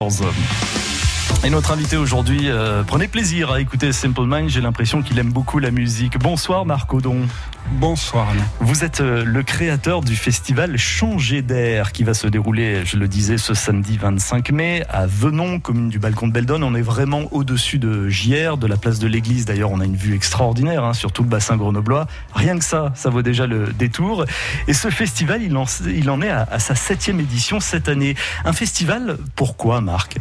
Awesome. Et notre invité aujourd'hui, euh, prenez plaisir à écouter Simple Mind. J'ai l'impression qu'il aime beaucoup la musique. Bonsoir Marc Odon. Bonsoir. Vous êtes euh, le créateur du festival Changer d'air qui va se dérouler, je le disais, ce samedi 25 mai à Venon, commune du Balcon de Beldon. On est vraiment au-dessus de JR, de la place de l'église. D'ailleurs, on a une vue extraordinaire hein, sur tout le bassin grenoblois. Rien que ça, ça vaut déjà le détour. Et ce festival, il en, il en est à, à sa septième édition cette année. Un festival, pourquoi Marc?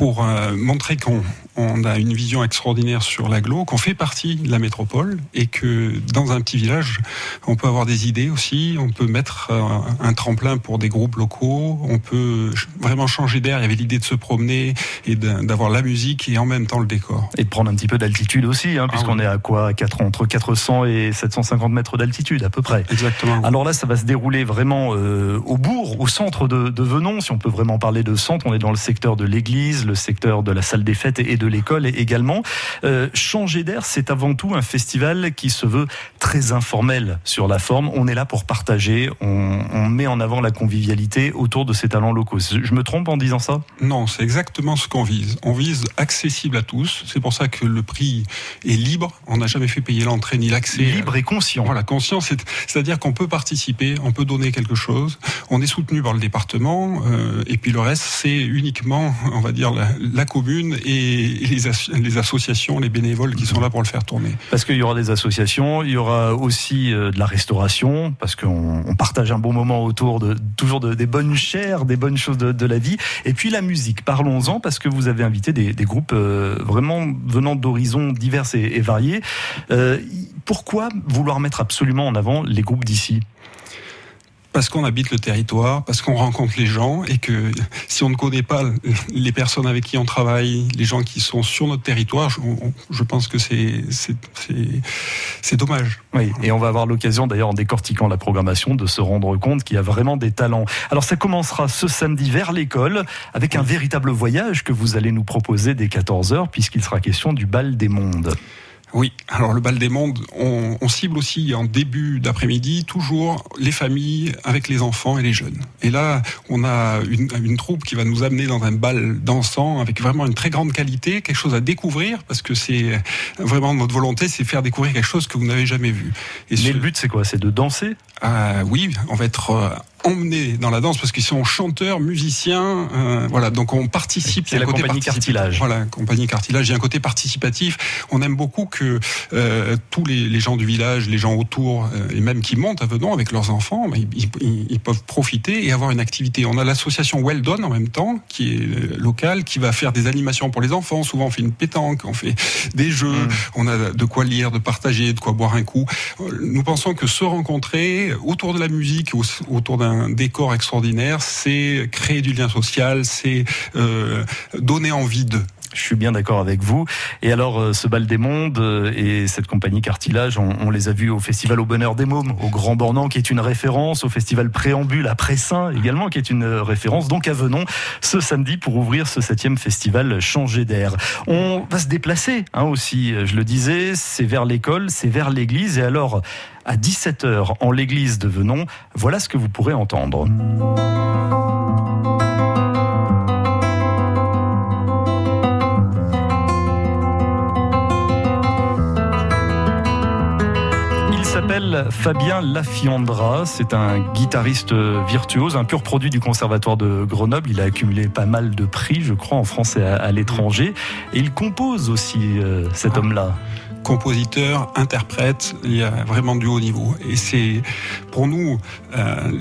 Pour euh, montrer qu'on on a une vision extraordinaire sur l'aglo, qu'on fait partie de la métropole et que dans un petit village, on peut avoir des idées aussi, on peut mettre euh, un tremplin pour des groupes locaux, on peut vraiment changer d'air. Il y avait l'idée de se promener et d'avoir la musique et en même temps le décor. Et de prendre un petit peu d'altitude aussi, hein, puisqu'on ah est à quoi? 4, Entre 400 et 750 mètres d'altitude à peu près. Exactement. Alors là, ça va se dérouler vraiment euh, au bourg, au centre de, de Venon, si on peut vraiment parler de centre. On est dans le secteur de l'église, le secteur de la salle des fêtes et de l'école également. Euh, Changer d'air, c'est avant tout un festival qui se veut très informel sur la forme. On est là pour partager, on, on met en avant la convivialité autour de ces talents locaux. Je me trompe en disant ça? Non, c'est exactement ce qu'on vise. On vise accessible à tous. C'est pour ça que le prix est libre. On n'a jamais fait payer l'entrée ni l'accès. Libre et conscient. Voilà, conscient, c'est-à-dire qu'on peut participer, on peut donner quelque chose. On est soutenu par le département, euh, et puis le reste, c'est uniquement, on va dire, la, la commune et les associations, les bénévoles qui sont là pour le faire tourner. Parce qu'il y aura des associations, il y aura aussi euh, de la restauration, parce qu'on partage un bon moment autour de toujours de, des bonnes chairs, des bonnes choses de, la vie. Et puis la musique, parlons-en, parce que vous avez invité des, groupes euh, vraiment venant d'horizons divers et, et variés. Euh, pourquoi vouloir mettre absolument en avant les groupes d'ici? Parce qu'on habite le territoire, parce qu'on rencontre les gens et que si on ne connaît pas les personnes avec qui on travaille, les gens qui sont sur notre territoire, je, je pense que c'est c'est dommage. Oui, et on va avoir l'occasion d'ailleurs en décortiquant la programmation de se rendre compte qu'il y a vraiment des talents. Alors ça commencera ce samedi vers l'école avec un véritable voyage que vous allez nous proposer dès 14h puisqu'il sera question du bal des mondes. Oui, alors le bal des mondes, on, on cible aussi en début d'après-midi toujours les familles avec les enfants et les jeunes. Et là, on a une, une, troupe qui va nous amener dans un bal dansant avec vraiment une très grande qualité, quelque chose à découvrir, parce que c'est vraiment notre volonté, c'est faire découvrir quelque chose que vous n'avez jamais vu. Et Mais ce... le but, c'est quoi? C'est de danser? Euh, Oui, on va être euh, emmenés dans la danse parce qu'ils sont chanteurs, musiciens, euh, voilà. Donc on participe. C'est la compagnie Cartilage. Voilà, compagnie Cartilage. Il y a un côté participatif. On aime beaucoup que euh, tous les, les, gens du village, les gens autour euh, et même qui montent à Venon avec leurs enfants, bah, ils, ils, ils, peuvent profiter et avoir une activité. On a l'association Well Done en même temps qui est euh, locale, qui va faire des animations pour les enfants. Souvent on fait une pétanque, on fait des jeux, mmh. on a de quoi lire, de partager, de quoi boire un coup. Nous pensons que se rencontrer autour de la musique, autour d'un un décor extraordinaire, c'est créer du lien social, c'est euh, donner envie de. Je suis bien d'accord avec vous. Et alors, euh, ce bal des mondes euh, et cette compagnie Cartilage, on, les a vus au Festival au Bonheur des Mômes, au Grand Bornand, qui est une référence, au Festival Préambule à Pressin également, qui est une référence. Donc à Venon, ce samedi, pour ouvrir ce septième festival Changer d'air. On va se déplacer hein, aussi, je le disais, c'est vers l'école, c'est vers l'église. Et alors, à 17h en l'église de Venon, voilà ce que vous pourrez entendre. S'appelle Fabien Lafiandra. C'est un guitariste virtuose, un pur produit du Conservatoire de Grenoble. Il a accumulé pas mal de prix, je crois, en France et à, l'étranger. Et il compose aussi, euh, cet ah. homme-là compositeur, interprète, il y a vraiment du haut niveau. Et c'est pour nous euh,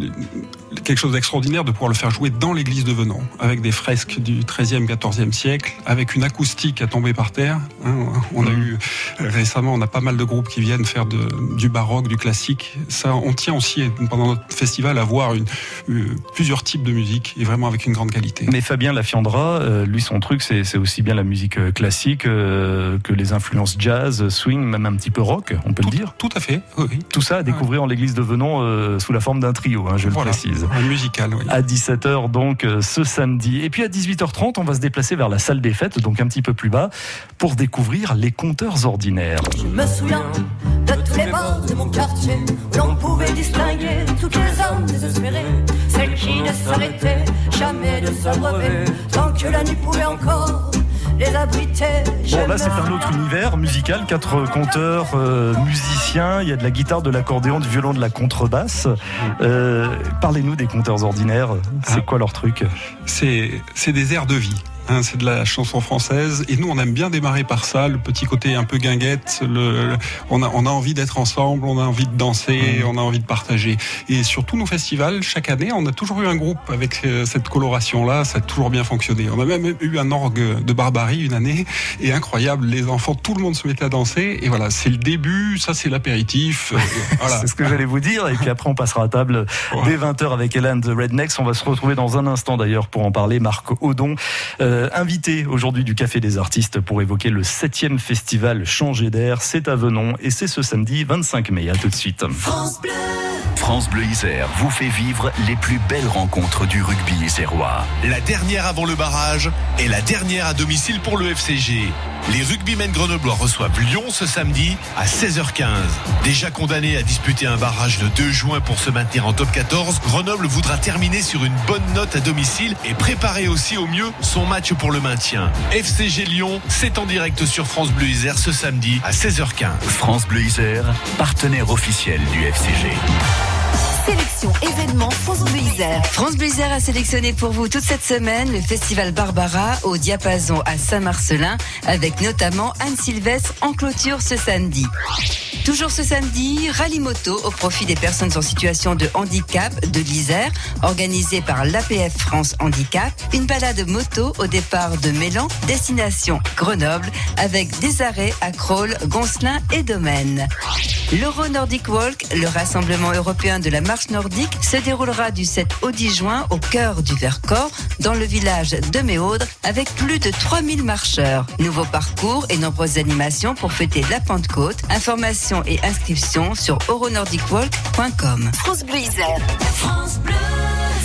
quelque chose d'extraordinaire de pouvoir le faire jouer dans l'église de Venon, avec des fresques du 13e, 14e siècle, avec une acoustique à tomber par terre. Hein, on a mmh. eu récemment, on a pas mal de groupes qui viennent faire de, du baroque, du classique. Ça, on tient aussi pendant notre festival à voir une, une, plusieurs types de musique et vraiment avec une grande qualité. Mais Fabien Lafiandra, euh, lui, son truc, c'est aussi bien la musique euh, classique euh, que les influences jazz, swing, même un petit peu rock, on peut tout, le dire. Tout à fait. Oui. Tout ça à découvrir ouais. en l'église de Venon euh, sous la forme d'un trio, hein, je voilà. le précise. Un musical, oui. À 17h donc euh, ce samedi. Et puis à 18h30, on va se déplacer vers la salle des fêtes, donc un petit peu plus bas, pour découvrir les compteurs ordinaires. Je me souviens de tous les bars de mon quartier, l'on pouvait distinguer toutes les hommes désespérés, celles qui ne s'arrêtait jamais de se relever tant que la nuit pouvait encore les. Bon, là, c'est un autre univers musical. Quatre conteurs, euh, musiciens. Il y a de la guitare, de l'accordéon, du violon, de la contrebasse. Euh, Parlez-nous des conteurs ordinaires. C'est Ah. quoi leur truc? C'est c'est des airs de vie. Hein, c'est de la chanson française et nous on aime bien démarrer par ça, le petit côté un peu guinguette. Le, le- on a on a envie d'être ensemble, on a envie de danser, on a envie de partager. Et sur tous nos festivals, chaque année, on a toujours eu un groupe avec euh, cette coloration là. Ça a toujours bien fonctionné. On a même eu un orgue de barbarie une année et incroyable. Les enfants, tout le monde se mettait à danser et voilà, c'est le début. Ça c'est l'apéritif. euh, voilà. C'est ce que j'allais vous dire. Et puis après, on passera à table Ouais. dès 20h avec Hélène de Rednecks. On va se retrouver dans un instant d'ailleurs pour en parler. Marc Audon, euh, invité aujourd'hui du Café des Artistes pour évoquer le 7e festival Changer d'air. C'est à Venon et c'est ce samedi 25 mai. À tout de suite. Isère vous fait vivre les plus belles rencontres du rugby isérois. La dernière avant le barrage et la dernière à domicile pour le FCG. Les rugbymen grenoblois reçoivent Lyon ce samedi à 16h15. Déjà condamné à disputer un barrage le 2 juin pour se maintenir en top 14, Grenoble voudra terminer sur une bonne note à domicile et préparer aussi au mieux son match pour le maintien. FCG Lyon, c'est en direct sur France Bleu Isère ce samedi à 16h15. France Bleu Isère, partenaire officiel du FCG. city Événement France Bleu Isère. France Bleu a sélectionné pour vous toute cette semaine le festival Barbara au Diapason à Saint-Marcelin avec notamment Anne Sylvestre en clôture ce samedi. Toujours ce samedi, rallye moto au profit des personnes en situation de handicap de l'Isère, organisé par l'APF France Handicap. Une balade moto au départ de Mélan, destination Grenoble, avec des arrêts à Crolles, Goncelin et Domaine. L'Euro Nordic Walk, le rassemblement européen de la marche nordique, se déroulera du 7 au 10 juin au cœur du Vercors, dans le village de Méaudre, avec plus de 3000 marcheurs. Nouveau parcours et nombreuses animations pour fêter la Pentecôte. Informations et inscriptions sur euronordicwalk.com. France Bleu Isère.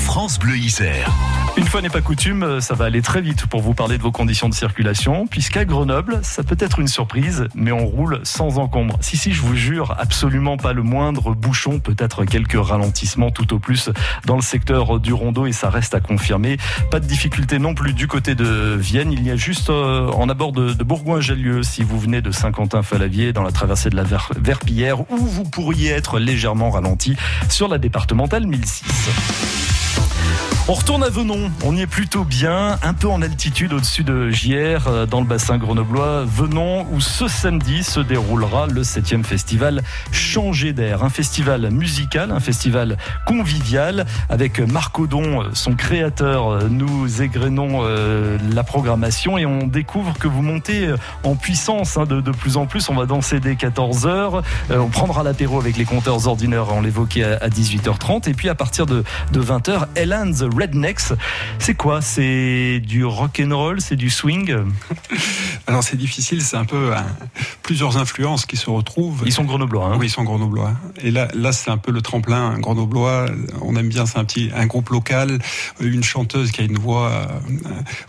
France Bleu Isère. Une fois n'est pas coutume, ça va aller très vite pour vous parler de vos conditions de circulation, puisqu'à Grenoble, ça peut être une surprise, mais on roule sans encombre. Si, si, je vous jure, absolument pas le moindre bouchon, peut-être quelques ralentissements tout au plus dans le secteur du rondeau, et ça reste à confirmer. Pas de difficulté non plus du côté de Vienne, il y a juste euh, en abord de, de Bourgoin-Jallieu, si vous venez de Saint-Quentin-Falavier, dans la traversée de la Ver- Verpillière, où vous pourriez être légèrement ralenti sur la départementale 1006. On retourne à Venon, on y est plutôt bien, un peu en altitude au-dessus de JR, euh, dans le bassin grenoblois. Venon, où ce samedi se déroulera le 7e festival Changer d'air. Un festival musical, un festival convivial, avec Marc Audon, euh, son créateur. Euh, Nous égrenons la programmation et on découvre que vous montez en puissance hein, de, plus en plus. On va danser dès 14h, on prendra l'apéro avec les compteurs ordinaires, on l'évoquait à, à 18h30, et puis à partir de, de 20h, Ellen Rednecks. C'est quoi? C'est du rock and roll, c'est du swing? Alors c'est difficile, c'est un peu hein, plusieurs influences qui se retrouvent. Ils sont grenoblois. Hein Oui, ils sont grenoblois. Et là, là, c'est un peu le tremplin grenoblois. On aime bien, c'est un petit, un groupe local, une chanteuse qui a une voix euh,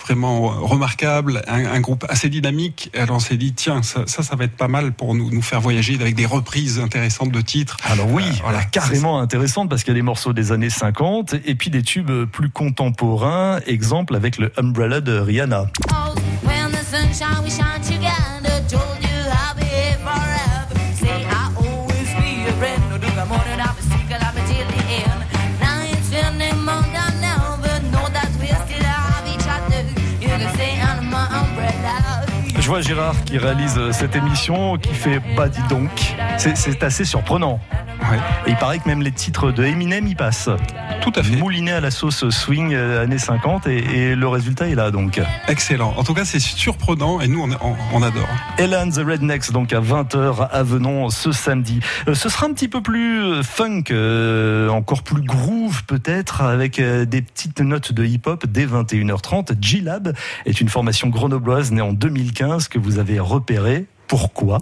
vraiment remarquable, un, un groupe assez dynamique. Alors on s'est dit, tiens, ça, ça, ça va être pas mal pour nous, nous faire voyager avec des reprises intéressantes de titres. Alors oui, Euh, voilà, carrément intéressante parce qu'il y a des morceaux des années 50 et puis des tubes plus contemporains. Exemple avec le Umbrella de Rihanna. When the sunshine we shine together, told you I'll be here forever. Say I always be a friend. No, do the morning I'll be single, I'll be till the end. Now it's turning more than ever. Know that we still have each other. You can say under my umbrella. Je vois Gérard qui réalise euh, cette émission qui fait bah dis donc. C'est assez surprenant. Ouais, Et il paraît que même les titres de Eminem y passent. tout à fait. Mouliné à la sauce swing euh, années 50 et, et le résultat est là donc. Excellent. En tout cas, c'est surprenant et nous, on, on, on adore. Ellen the Rednecks donc à 20h à Venon ce samedi. Euh, ce sera un petit peu plus euh, funk, euh, encore plus groove peut-être avec des petites notes de hip-hop dès 21h30. G-Lab est une formation grenobloise née en 2015 que vous avez repérée. Pourquoi?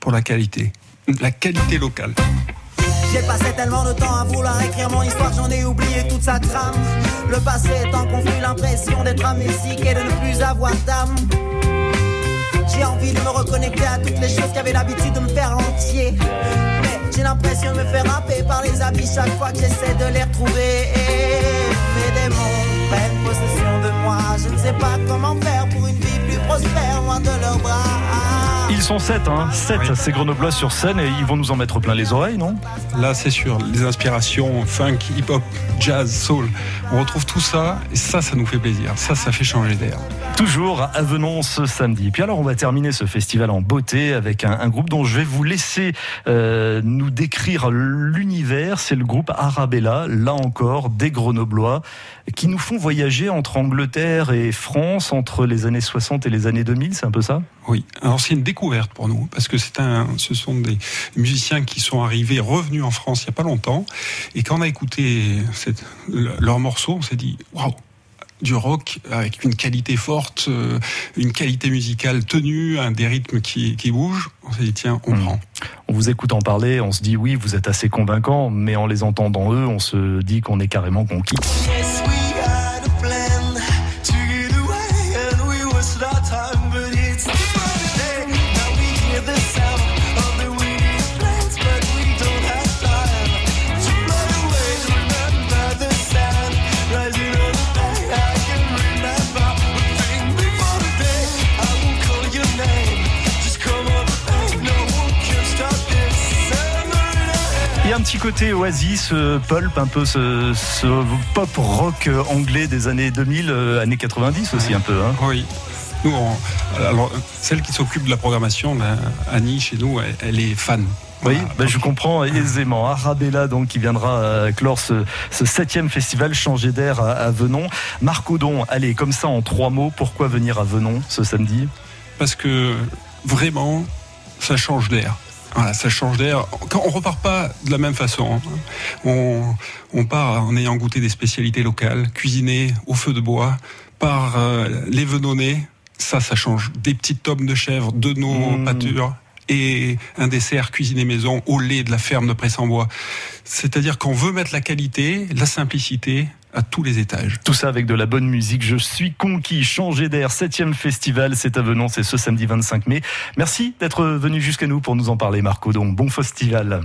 Pour la qualité. La qualité locale. J'ai passé tellement de temps à vouloir écrire mon histoire, j'en ai oublié toute sa trame. Le passé étant confus, l'impression d'être amnésique et de ne plus avoir d'âme. J'ai envie de me reconnecter à toutes les choses qui avaient l'habitude de me faire entier. Mais j'ai l'impression de me faire happer par les habits chaque fois que j'essaie de les retrouver. Et mes démons prennent possession de moi. Je ne sais pas comment faire pour une vie plus prospère, loin de leurs bras. Ils sont sept, hein, Oui. ces grenoblois sur scène et ils vont nous en mettre plein les oreilles, non? Là, c'est sûr, les inspirations funk, hip-hop, jazz, soul, on retrouve tout ça et ça, ça nous fait plaisir. Ça, ça fait changer d'air. Toujours à Venons ce samedi. Puis alors on va terminer ce festival en beauté avec un, un groupe dont je vais vous laisser euh, nous décrire l'univers. C'est le groupe Arabella, là encore des Grenoblois, qui nous font voyager entre Angleterre et France entre les années 60 et les années 2000, c'est un peu ça? Oui, alors c'est une découverte pour nous parce que c'est un, ce sont des musiciens qui sont arrivés, revenus en France il n'y a pas longtemps, et quand on a écouté cette, le- leur morceau, on s'est dit waouh, du rock avec une qualité forte, euh, une qualité musicale tenue, un des rythmes qui, qui bougent. On s'est dit tiens, on Mm. prend. On vous écoute en parler, on se dit oui, vous êtes assez convaincants, mais en les entendant eux, on se dit qu'on est carrément conquis. Petit côté Oasis, euh, pulp, un peu ce, ce pop rock euh, anglais des années 2000, euh, années 90 aussi un peu. Hein. Oui. Nous, on- alors, celle qui s'occupe de la programmation, là, Annie, chez nous, elle, elle est fan. Oui, ben, je comprends aisément. Arabella, donc, qui viendra clore ce, ce septième festival Changer d'air à, à Venon. Marc Audon, allez, comme ça en trois mots, pourquoi venir à Venon ce samedi? Parce que vraiment, ça change d'air. Voilà, ça change d'air. Quand on repart pas de la même façon. hein. On, on part en ayant goûté des spécialités locales, cuisinées au feu de bois, par euh, les venonnés. Ça, ça change. Des petites tomes de chèvre, de nos Mmh. pâtures et un dessert cuisiné maison au lait de la ferme de Presse-en-Bois. C'est-à-dire qu'on veut mettre la qualité, la simplicité à tous les étages. Tout ça avec de la bonne musique. Je suis conquis. Changer d'air, septième festival, c'est à Venon, c'est ce samedi 25 mai. Merci d'être venu jusqu'à nous pour nous en parler, Marc Audon. Bon festival.